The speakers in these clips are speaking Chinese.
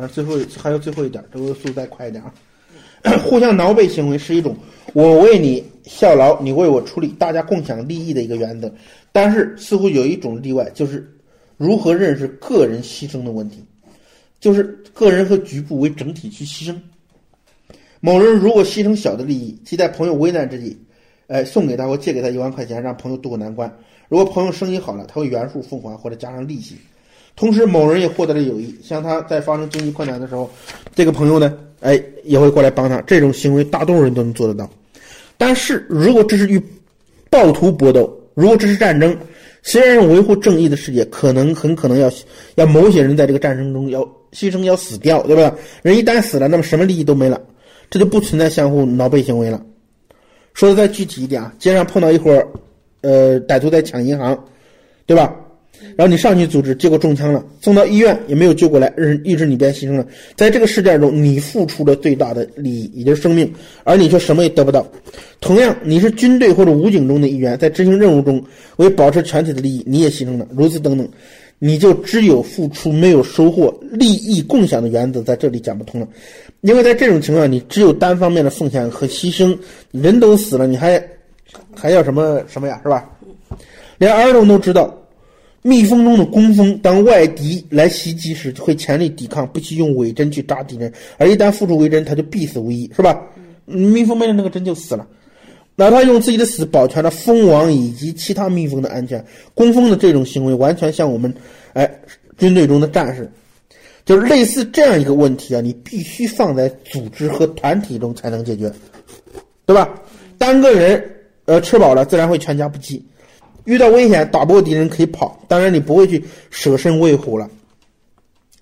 好像最后还有最后一点，这个速度再快一点啊。互相挠背行为是一种我为你效劳，你为我出力，大家共享利益的一个原则。但是似乎有一种例外，就是如何认识个人牺牲的问题，就是个人和局部为整体去牺牲。某人如果牺牲小的利益，即在朋友危难之际，哎，送给他或借给他一万块钱，让朋友渡过难关。如果朋友生意好了，他会原数奉还或者加上利息。同时，某人也获得了友谊，像他在发生经济困难的时候，这个朋友呢，哎，也会过来帮他。这种行为，大多数人都能做得到。但是如果这是与暴徒搏斗，如果这是战争，虽然维护正义的世界，可能很可能要要某些人在这个战争中要牺牲，要死掉，对吧？人一旦死了，那么什么利益都没了，这就不存在相互挠背行为了。说的再具体一点啊，街上碰到一伙呃，歹徒在抢银行，对吧？然后你上去阻止，结果中枪了，送到医院也没有救过来，日意志你便牺牲了。在这个事件中，你付出了最大的利益，也就是生命，而你却什么也得不到。同样，你是军队或者武警中的一员，在执行任务中为保持全体的利益，你也牺牲了。如此等等，你就只有付出没有收获，利益共享的原则在这里讲不通了。因为在这种情况，你只有单方面的奉献和牺牲，人都死了，你还还要什么什么呀？是吧？连儿童都知道。蜜蜂中的工蜂，当外敌来袭击时，会全力抵抗，不惜用伪针去扎敌人。而一旦付出伪针，它就必死无疑，是吧？蜜蜂没了那个针就死了。那他用自己的死保全了蜂王以及其他蜜蜂的安全。工蜂的这种行为，完全像我们，哎，军队中的战士，就是类似这样一个问题啊，你必须放在组织和团体中才能解决，对吧？单个人，呃，吃饱了自然会全家不饥。遇到危险打不过敌人可以跑，当然你不会去舍身喂虎了。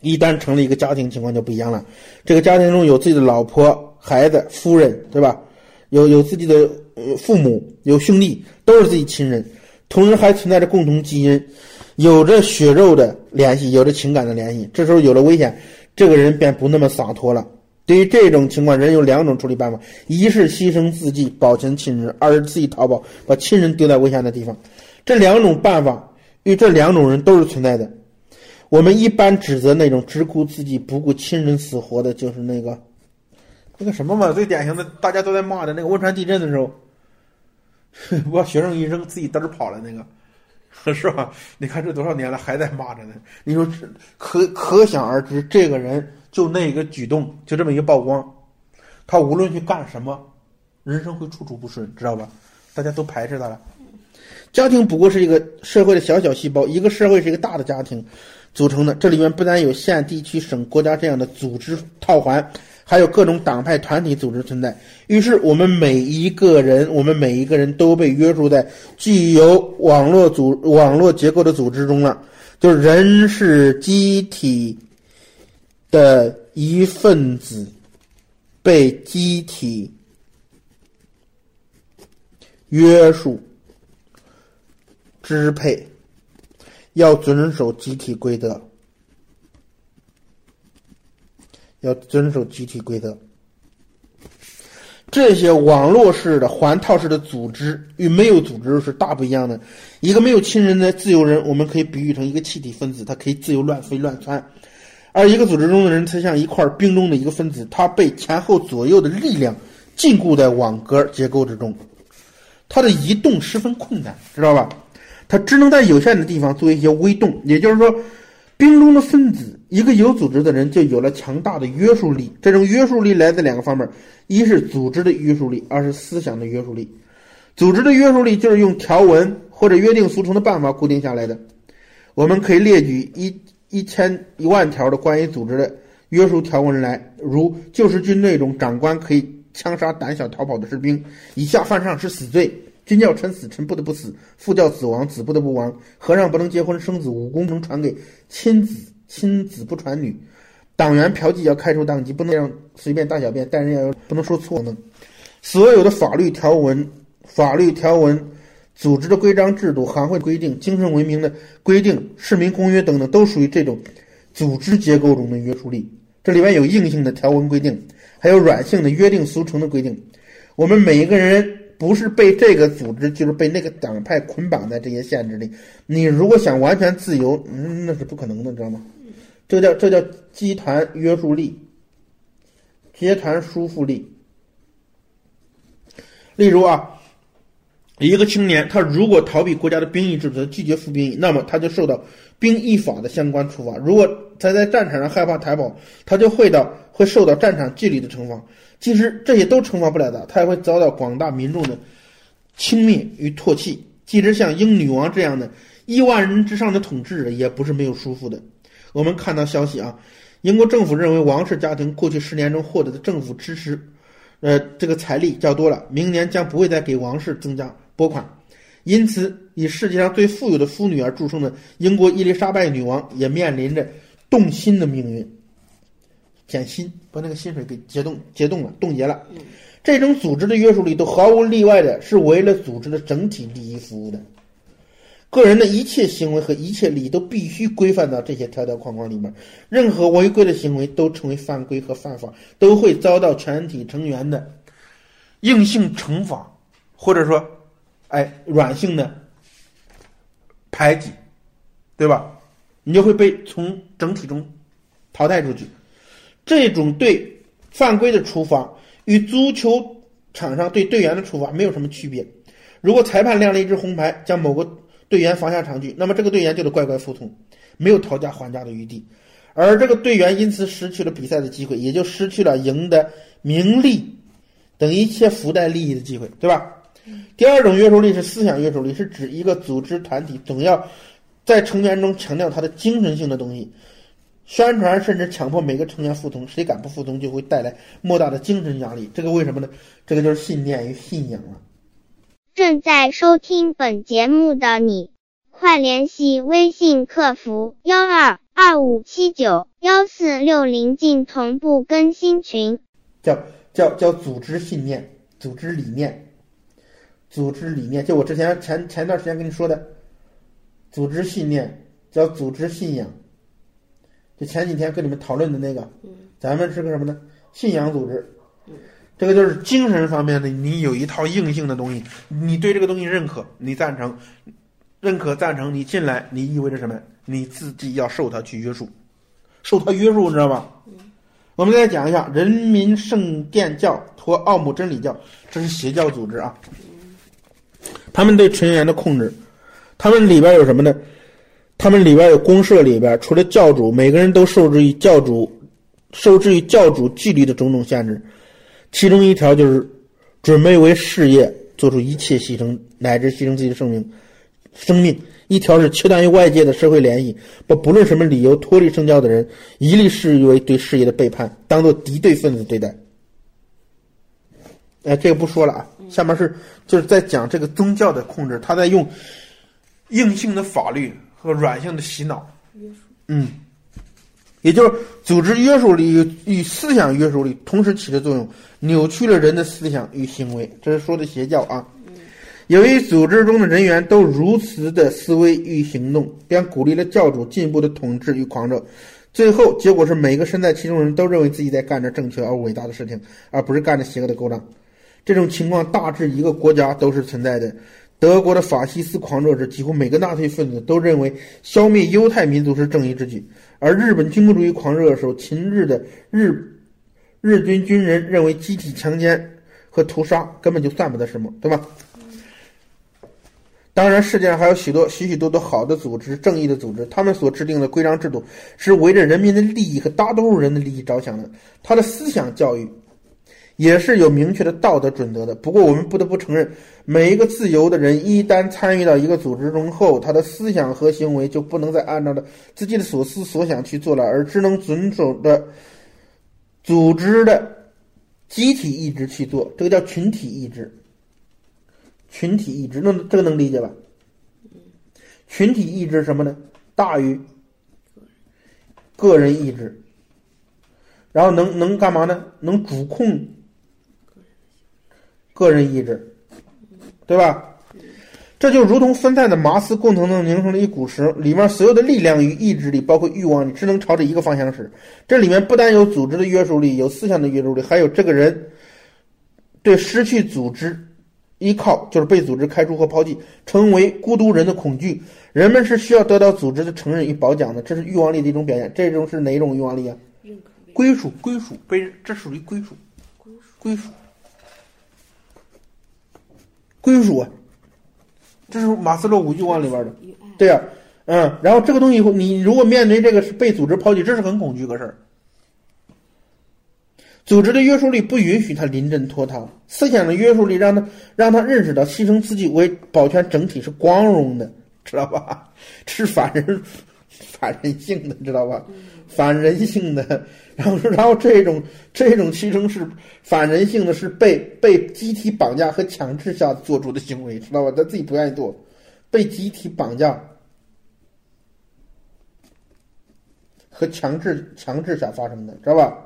一旦成了一个家庭，情况就不一样了。这个家庭中有自己的老婆、孩子、夫人，对吧？有有自己的父母、有兄弟，都是自己亲人，同时还存在着共同基因，有着血肉的联系，有着情感的联系。这时候有了危险，这个人便不那么洒脱了。对于这种情况，人有两种处理办法：一是牺牲自己保全亲人，二是自己逃跑，把亲人丢在危险的地方。这两种办法与这两种人都是存在的。我们一般指责那种只顾自己不顾亲人死活的，就是那个那个什么嘛，最典型的，大家都在骂的那个汶川地震的时候，把学生一扔，自己嘚儿跑了那个，是吧？你看这多少年了，还在骂着呢。你说可可想而知，这个人就那个举动，就这么一个曝光，他无论去干什么，人生会处处不顺，知道吧？大家都排斥他了。家庭不过是一个社会的小小细胞，一个社会是一个大的家庭组成的。这里面不但有县、地区、省、国家这样的组织套环，还有各种党派、团体组织存在。于是，我们每一个人，我们每一个人都被约束在具有网络组、网络结构的组织中了。就是人是机体的一份子，被机体约束。支配要遵守集体规则，要遵守集体规则。这些网络式的环套式的组织与没有组织是大不一样的。一个没有亲人的自由人，我们可以比喻成一个气体分子，它可以自由乱飞乱窜；而一个组织中的人，他像一块冰中的一个分子，他被前后左右的力量禁锢在网格结构之中，他的移动十分困难，知道吧？它只能在有限的地方做一些微动，也就是说，冰中的分子，一个有组织的人就有了强大的约束力。这种约束力来自两个方面：一是组织的约束力，二是思想的约束力。组织的约束力就是用条文或者约定俗成的办法固定下来的。我们可以列举一一千一万条的关于组织的约束条文来，如旧时军队中长官可以枪杀胆小逃跑的士兵，以下犯上是死罪。君叫臣死，臣不得不死；父叫子亡，子不得不亡。和尚不能结婚生子，武功能传给亲子，亲子不传女。党员嫖妓要开除党籍，不能让随便大小便，但人要不能说错呢。所有的法律条文、法律条文、组织的规章制度、行会规定、精神文明的规定、市民公约等等，都属于这种组织结构中的约束力。这里面有硬性的条文规定，还有软性的约定俗成的规定。我们每一个人。不是被这个组织，就是被那个党派捆绑在这些限制里。你如果想完全自由，嗯，那是不可能的，知道吗？这叫这叫集团约束力，集团束缚力。例如啊，一个青年他如果逃避国家的兵役制度，拒绝服兵役，那么他就受到兵役法的相关处罚。如果他在战场上害怕逃跑，他就会到会受到战场纪律的惩罚。其实这些都惩罚不了他，他也会遭到广大民众的轻蔑与唾弃。即使像英女王这样的亿万人之上的统治者，也不是没有束缚的。我们看到消息啊，英国政府认为王室家庭过去十年中获得的政府支持，呃，这个财力较多了，明年将不会再给王室增加拨款。因此，以世界上最富有的妇女而著称的英国伊丽莎白女王也面临着动心的命运。减薪，把那个薪水给解冻、解冻了、冻结了。这种组织的约束力都毫无例外的是为了组织的整体利益服务的。个人的一切行为和一切利益都必须规范到这些条条框框里面。任何违规的行为都成为犯规和犯法，都会遭到全体成员的硬性惩罚，或者说，哎，软性的排挤，对吧？你就会被从整体中淘汰出去。这种对犯规的处罚与足球场上对队员的处罚没有什么区别。如果裁判亮了一支红牌，将某个队员罚下场去，那么这个队员就得乖乖服从，没有讨价还价的余地。而这个队员因此失去了比赛的机会，也就失去了赢得名利等一切附带利益的机会，对吧？第二种约束力是思想约束力，是指一个组织团体总要在成员中强调他的精神性的东西。宣传甚至强迫每个成员服从，谁敢不服从就会带来莫大的精神压力。这个为什么呢？这个就是信念与信仰了。正在收听本节目的你，快联系微信客服幺二二五七九幺四六零进同步更新群。叫叫叫组织信念、组织理念、组织理念，就我之前前前段时间跟你说的，组织信念叫组织信仰。就前几天跟你们讨论的那个，咱们是个什么呢？信仰组织，这个就是精神方面的。你有一套硬性的东西，你对这个东西认可，你赞成，认可赞成，你进来，你意味着什么？你自己要受它去约束，受它约束，你知道吧？我们再讲一下人民圣殿教和奥姆真理教，这是邪教组织啊。他们对成员的控制，他们里边有什么呢？他们里边有公社里边，除了教主，每个人都受制于教主，受制于教主纪律的种种限制。其中一条就是准备为事业做出一切牺牲，乃至牺牲自己的生命。生命一条是切断与外界的社会联系，把不论什么理由脱离圣教的人，一律视为对事业的背叛，当做敌对分子对待。哎，这个不说了啊，下面是就是在讲这个宗教的控制，他在用硬性的法律。和软性的洗脑，嗯，也就是组织约束力与思想约束力同时起的作用，扭曲了人的思想与行为。这是说的邪教啊。由于组织中的人员都如此的思维与行动，便鼓励了教主进一步的统治与狂热。最后结果是，每个身在其中人都认为自己在干着正确而伟大的事情，而不是干着邪恶的勾当。这种情况大致一个国家都是存在的。德国的法西斯狂热者几乎每个纳粹分子都认为消灭犹太民族是正义之举，而日本军国主义狂热的时候，秦日的日日军军人认为集体强奸和屠杀根本就算不得什么，对吧？当然，世界上还有许多许许多多好的组织、正义的组织，他们所制定的规章制度是围着人民的利益和大多数人的利益着想的，他的思想教育。也是有明确的道德准则的。不过，我们不得不承认，每一个自由的人一旦参与到一个组织中后，他的思想和行为就不能再按照的自己的所思所想去做了，而只能遵守着组织的集体意志去做。这个叫群体意志。群体意志，那这个能理解吧？群体意志什么呢？大于个人意志，然后能能干嘛呢？能主控。个人意志，对吧？这就如同分散的麻丝共同的凝成了一股绳，里面所有的力量与意志力，包括欲望力，只能朝着一个方向使。这里面不但有组织的约束力，有思想的约束力，还有这个人对失去组织依靠就是被组织开除和抛弃，成为孤独人的恐惧。人们是需要得到组织的承认与褒奖的，这是欲望力的一种表现。这种是哪种欲望力啊？归属，归属，被这属于归属归属，归属归属，这是马斯洛五欲望里边的。对呀、嗯，然后这个东西，你如果面对这个是被组织抛弃，这是很恐惧个事儿。组织的约束力不允许他临阵脱逃，思想的约束力让他让他认识到牺牲自己为保全整体是光荣的，知道吧？是反人反人性的，知道吧？反人性的，然后然后这种这种牺牲是反人性的，是被被集体绑架和强制下做出的行为，知道吧？他自己不愿意做，被集体绑架和强制强制下发生的，知道吧？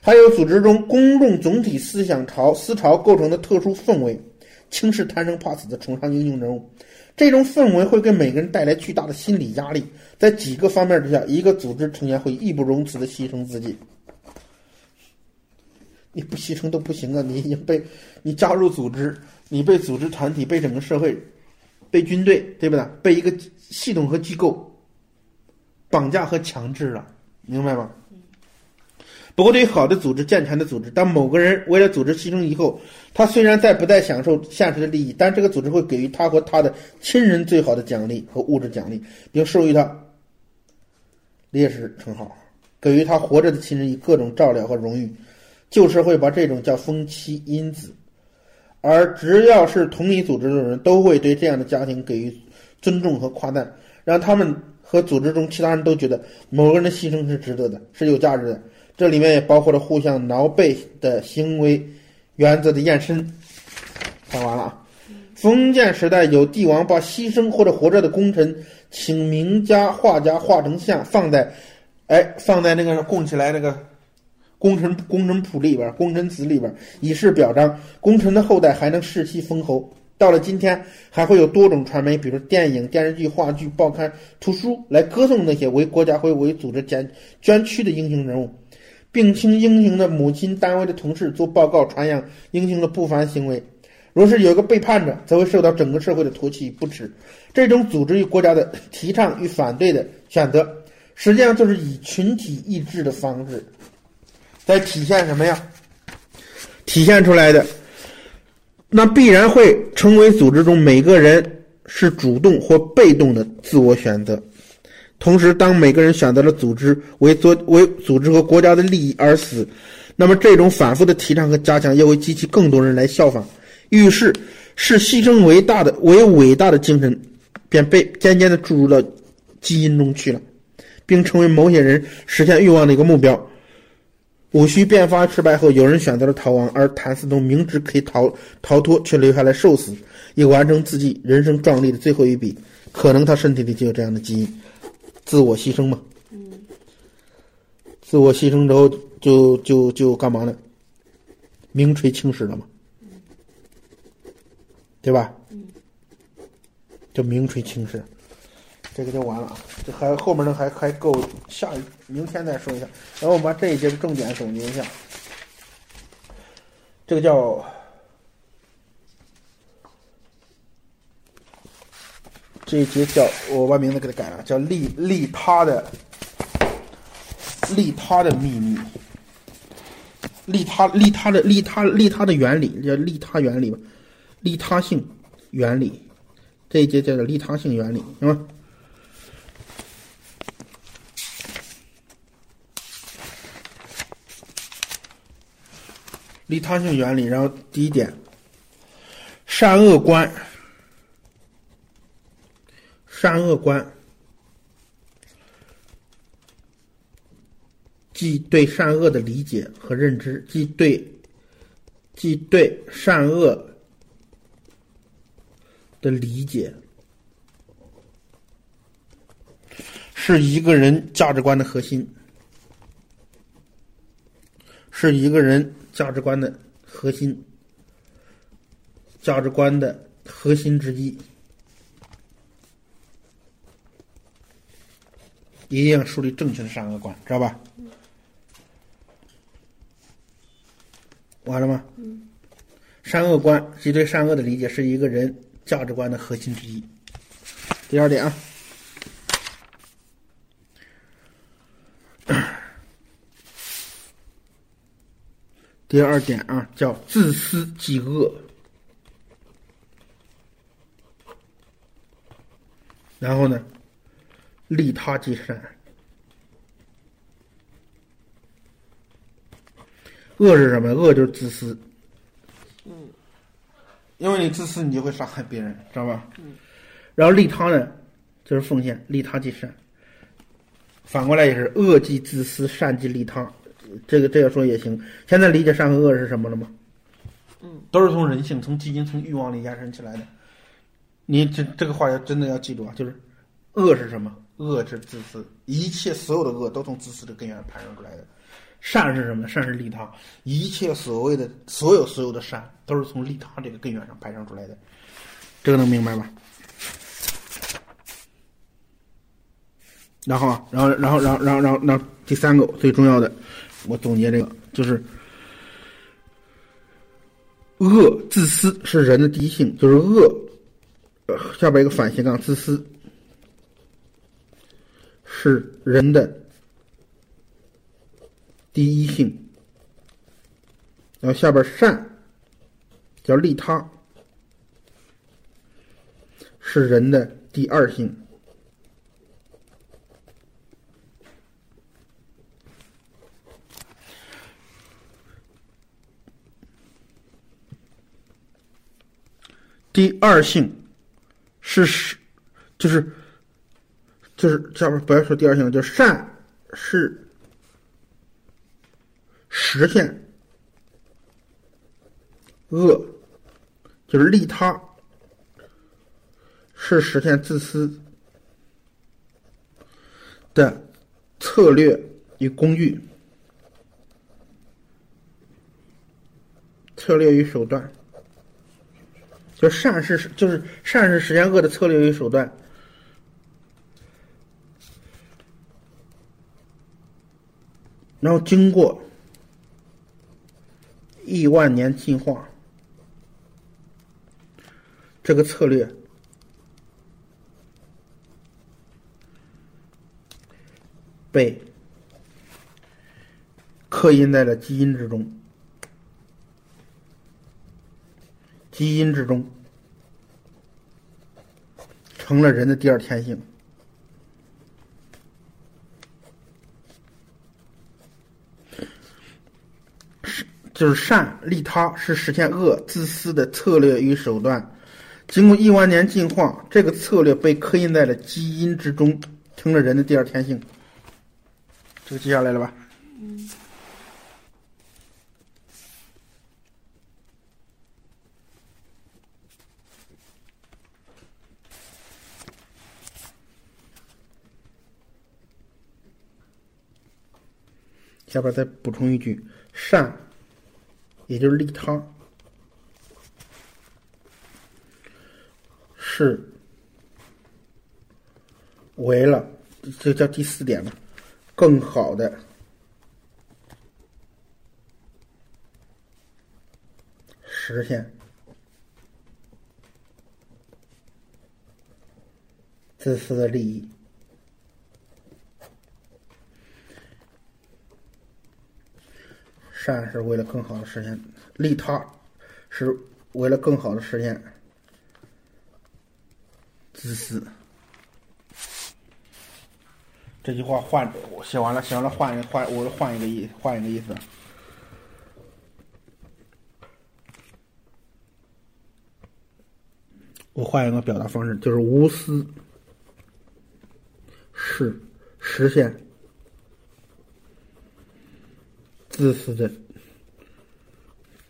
还有组织中公众总体思想潮思潮构成的特殊氛围，轻视贪生怕死的崇尚英雄人物，这种氛围会给每个人带来巨大的心理压力。在几个方面之下，一个组织成员会义不容辞的牺牲自己。你不牺牲都不行啊！你已经被你加入组织，你被组织团体、被整个社会、被军队，对不对？被一个系统和机构绑架和强制了，明白吗？不过，对于好的组织、健全的组织，当某个人为了组织牺牲以后，他虽然在不再享受现实的利益，但这个组织会给予他和他的亲人最好的奖励和物质奖励，并授予他烈士称号，给予他活着的亲人以各种照料和荣誉。旧社会把这种叫风妻因子，而只要是同一组织的人，都会对这样的家庭给予尊重和夸赞，让他们和组织中其他人都觉得某个人的牺牲是值得的，是有价值的。这里面也包括了互相挠背的行为原则的延伸。看完了啊。封建时代有帝王把牺牲或者活着的功臣，请名家画家画成像，放在，哎，放在那个供起来那个功臣功臣谱里边、功臣祠里边，以示表彰。功臣的后代还能世袭封侯。到了今天，还会有多种传媒，比如电影、电视剧、话剧、报刊、图书，来歌颂那些为国家或为组织捐捐躯的英雄人物。并请英雄的母亲单位的同事做报告传扬英雄的不凡行为。若是有个背叛者，则会受到整个社会的唾弃与不耻。这种组织与国家的提倡与反对的选择，实际上就是以群体意志的方式，在体现什么呀？体现出来的，那必然会成为组织中每个人是主动或被动的自我选择。同时，当每个人选择了组织为做为组织和国家的利益而死，那么这种反复的提倡和加强，又会激起更多人来效仿。于是，视牺牲为大的为伟大的精神，便被渐渐的注入到基因中去了，并成为某些人实现欲望的一个目标。戊戌变法失败后，有人选择了逃亡，而谭嗣同明知可以逃逃脱，却留下来受死，以完成自己人生壮丽的最后一笔。可能他身体里就有这样的基因。自我牺牲嘛，自我牺牲之后就就就干嘛呢？名垂青史了嘛，对吧？就名垂青史，这个就完了啊。这还后面呢还还够下明天再说一下。然后我们把这一节的重点总结一下，这个叫。这一节叫我把名字给它改了，叫利利他的利他的秘密，利他利他的利他利他的原理叫利他原理吧，利他性原理，这一节叫做利他性原理，行吗？利他性原理，然后第一点，善恶观。善恶观，即对善恶的理解和认知，即对，即对善恶的理解，是一个人价值观的核心，是一个人价值观的核心，价值观的核心之一。一定要树立正确的善恶观，知道吧？完了。吗？善恶观即对善恶的理解是一个人价值观的核心之一。第二点啊，第二点啊，叫自私即恶。然后呢，利他即善。恶是什么？恶就是自私。嗯，因为你自私，你就会伤害别人，知道吧？嗯。然后利他呢，就是奉献，利他即善。反过来也是恶即自私，善即利他。这个这样说也行。现在理解善和恶是什么了吗？嗯，都是从人性、从基因、从欲望里延伸起来的。你这这个话要真的要记住啊，就是恶是什么？恶是自私，一切所有的恶都从自私的根源产生出来的。善是什么？善是利他，一切所谓的所有所有的善都是从利他这个根源上派生出来的。这个能明白吧？然后，然后，然后，然后，然后，然后，然后第三个最重要的，我总结这个就是恶自私是人的第一性，就是恶。下边一个反斜杠，自私是人的第一性。然后下边善叫利他，是人的第二性。第二性是实，就是就是下边不要说第二性，叫善是实现恶，就是利他是实现自私的策略与工具，策略与手段。就善是就是善是实现恶的策略与手段，然后经过亿万年进化，这个策略被刻印在了基因之中。基因之中，成了人的第二天性，是就是善利他，是实现恶自私的策略与手段。经过亿万年进化，这个策略被刻印在了基因之中，成了人的第二天性。这个记下来了吧？嗯。下边再补充一句：善，也就是利他，是为了这叫第四点了，更好的实现自私的利益。善是为了更好的实现利他，是为了更好的实现自私。这句话换我写完了，写完了换一换，我换一个意，换一个意思。我换一个表达方式，就是无私是实现。自私的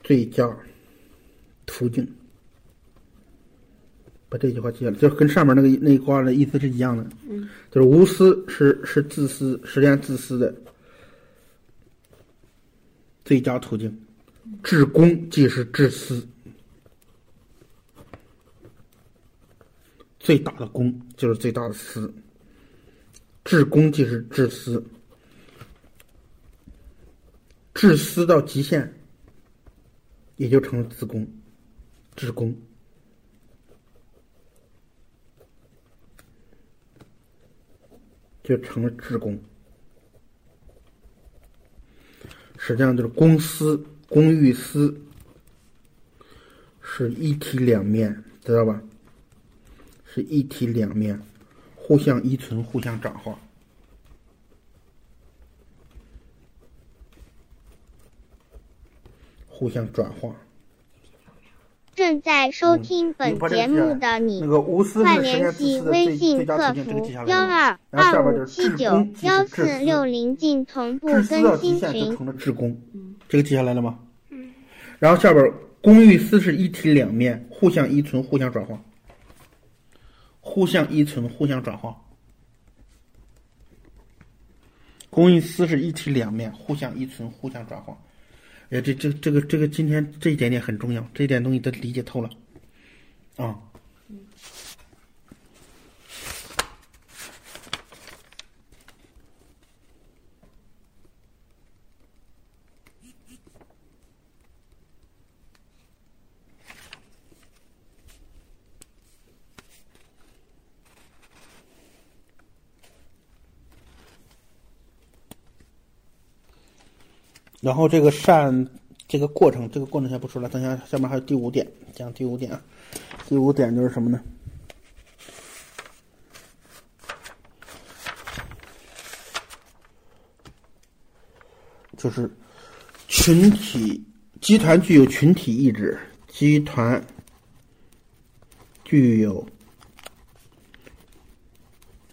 最佳途径，把这句话记下来，就跟上面那个那一卦的意思是一样的。嗯，就是无私是是自私实现自私的最佳途径，至公即是至私，最大的公就是最大的私，至公即是至私。自私到极限，也就成了自宫、职宫。就成了职工，实际上就是公私、公与私是一体两面，知道吧？是一体两面，互相依存，互相转化，互相转化。正在收听本节目的你，快联系微信客服幺二二五七九幺四六零进同步更新群。成了职工，这个记下来了吗？嗯。然后下边公与私是一体两面，互相依存，互相转化。互相依存，互相转化。公与私是一体两面，互相依存，互相转化。哎，这这这个这个今天这一点点很重要，这一点东西都理解透了，啊。然后这个善，这个过程，这个过程先不说了，等下下面还有第五点，讲第五点啊。第五点就是什么呢？就是群体集团具有群体意志，集团具有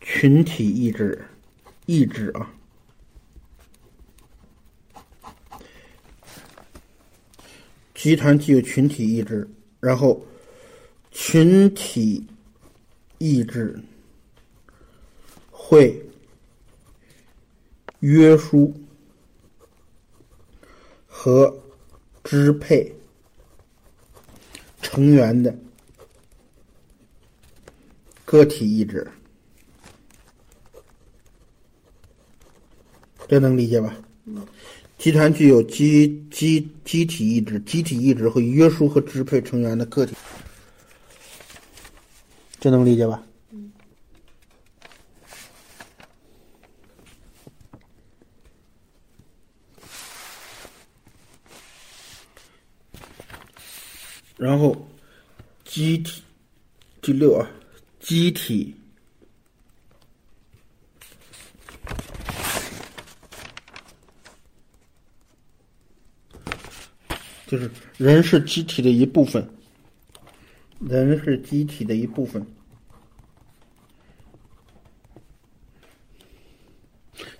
群体意志，意志啊。集团具有群体意志，然后群体意志会约束和支配成员的个体意志，这能理解吧？集团具有集集集体意志，集体意志会约束和支配成员的个体，这能理解吧？然后，集体第六啊，集体。就是人是机体的一部分，人是机体的一部分，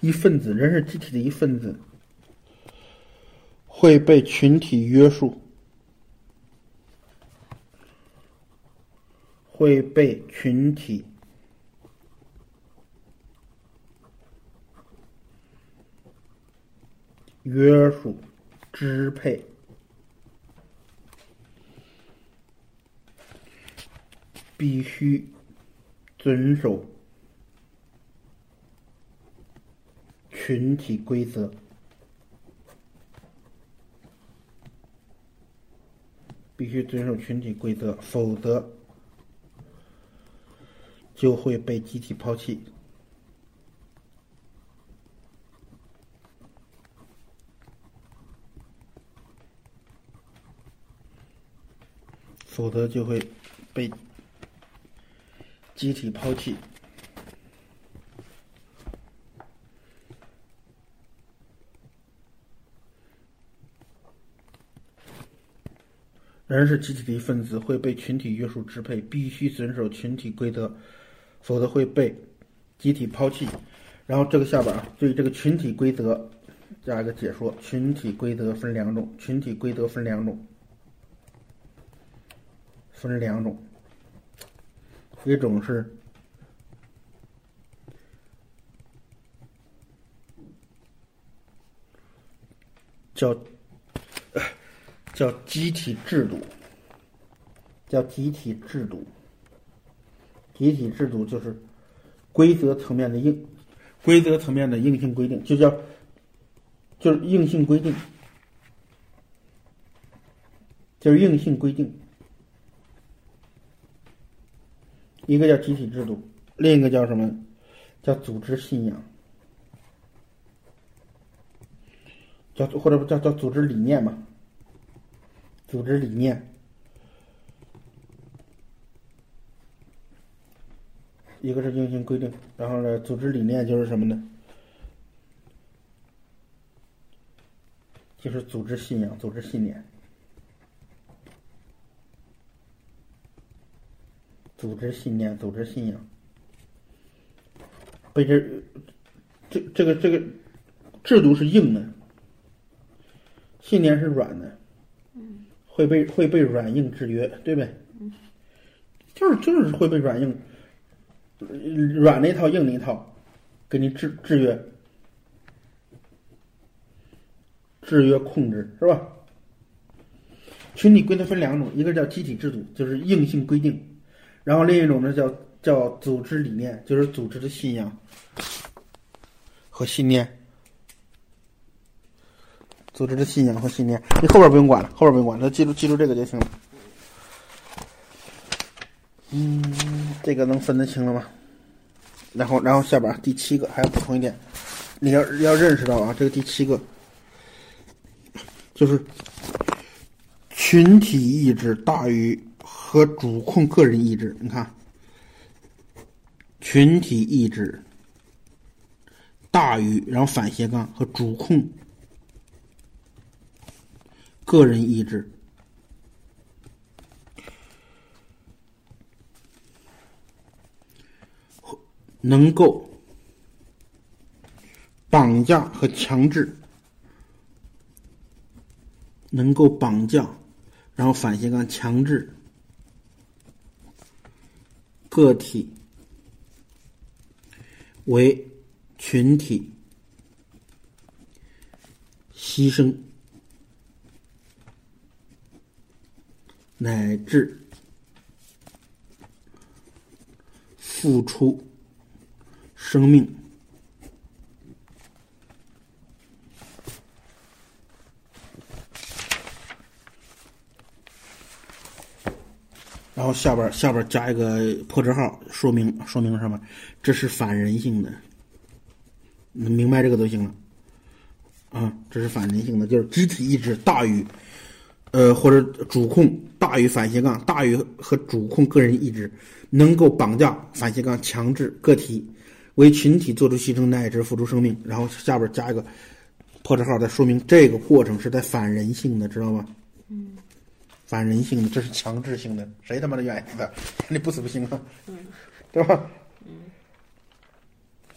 一份子，人是机体的一份子，会被群体约束，会被群体约束、支配。必须遵守群体规则，必须遵守群体规则，否则就会被集体抛弃，否则就会被。集体抛弃，人是集体的一份子，会被群体约束支配，必须遵守群体规则，否则会被集体抛弃。然后这个下边啊，对这个群体规则加一个解说：群体规则分两种，群体规则分两种，分两种。一种是叫叫集体制度，叫集体制度。集体制度就是规则层面的硬，规则层面的硬性规定，就叫就是硬性规定。就是硬性规定。一个叫集体制度，另一个叫什么？叫组织信仰，叫或者叫叫组织理念嘛？组织理念。一个是硬性规定，然后呢，组织理念就是什么呢？就是组织信仰、组织信念。组织信念、组织信仰，被这这这个这个制度是硬的，信念是软的，会被会被软硬制约，对呗？就是就是会被软硬软那套硬那套给你制制约、制约控制，是吧？群体规则分两种，一个叫集体制度，就是硬性规定。然后另一种呢，叫叫组织理念，就是组织的信仰和信念。组织的信仰和信念，你后边不用管了，后边不用管了，记住记住这个就行了。嗯，这个能分得清了吗？然后然后下边第七个还要补充一点，你要要认识到啊，这个第七个就是群体意志大于。和主控个人意志，你看，群体意志大于，然后反斜杠和主控个人意志，能够绑架和强制，能够绑架，然后反斜杠强制。个体为群体牺牲乃至付出生命。然后下边下边加一个破折号，说明说明什么？这是反人性的，能明白这个就行了。啊，这是反人性的，就是集体意志大于，呃，或者主控大于反斜杠大于和主控个人意志，能够绑架反斜杠强制个体为群体做出牺牲乃至付出生命。然后下边加一个破折号，再说明这个过程是在反人性的，知道吗？嗯。反人性的，这是强制性的，谁他妈的愿意的？你不死不行啊，对吧？嗯，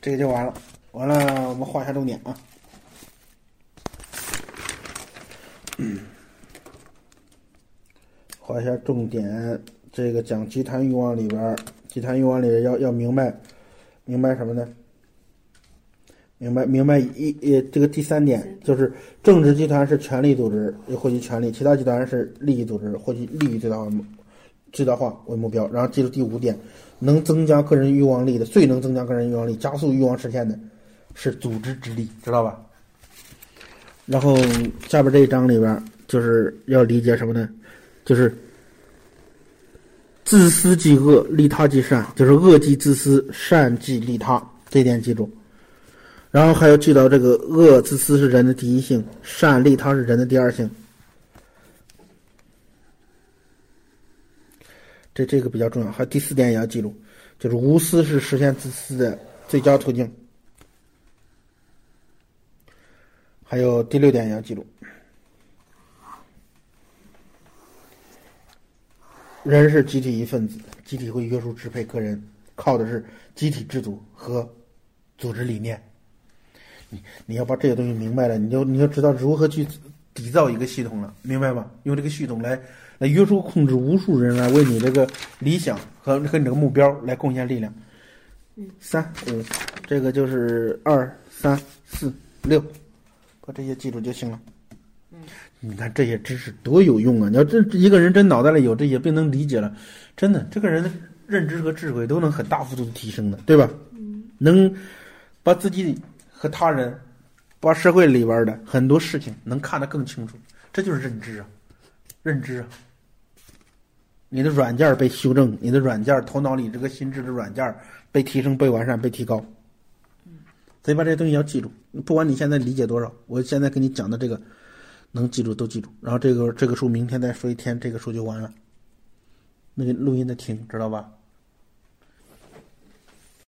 这个就完了，完了，我们画一下重点啊。嗯，画一下重点，这个讲集团欲望里边，集团欲望里要要明白，明白什么呢？明白，明白一呃，这个第三点就是政治集团是权力组织，获取权力；其他集团是利益组织，获取利益最大化、最大化为目标。然后记住第五点，能增加个人欲望力的，最能增加个人欲望力、加速欲望实现的，是组织之力，知道吧？然后下边这一章里边就是要理解什么呢？就是自私即恶，利他即善，就是恶即自私，善即利他，这点记住。然后还要记到这个恶自私是人的第一性，善利他是人的第二性。这这个比较重要。还有第四点也要记住，就是无私是实现自私的最佳途径。还有第六点也要记住，人是集体一份子，集体会约束支配个人，靠的是集体制度和组织理念。你你要把这些东西明白了，你就你就知道如何去缔造一个系统了，明白吗？用这个系统来来约束控制无数人，来为你这个理想和和你这个目标来贡献力量。嗯，三五，这个就是二三四六，把这些记住就行了。嗯，你看这些知识多有用啊！你要这一个人真脑袋里有这些，并能理解了，真的这个人的认知和智慧都能很大幅度的提升的，对吧？嗯，能把自己。和他人，把社会里边的很多事情能看得更清楚，这就是认知啊！认知啊。你的软件被修正，你的软件头脑里这个心智的软件被提升、被完善、被提高。所以把这些东西要记住，不管你现在理解多少，我现在给你讲的这个能记住都记住。然后这个这个书明天再说一天，这个书就完了。那个录音的听，知道吧？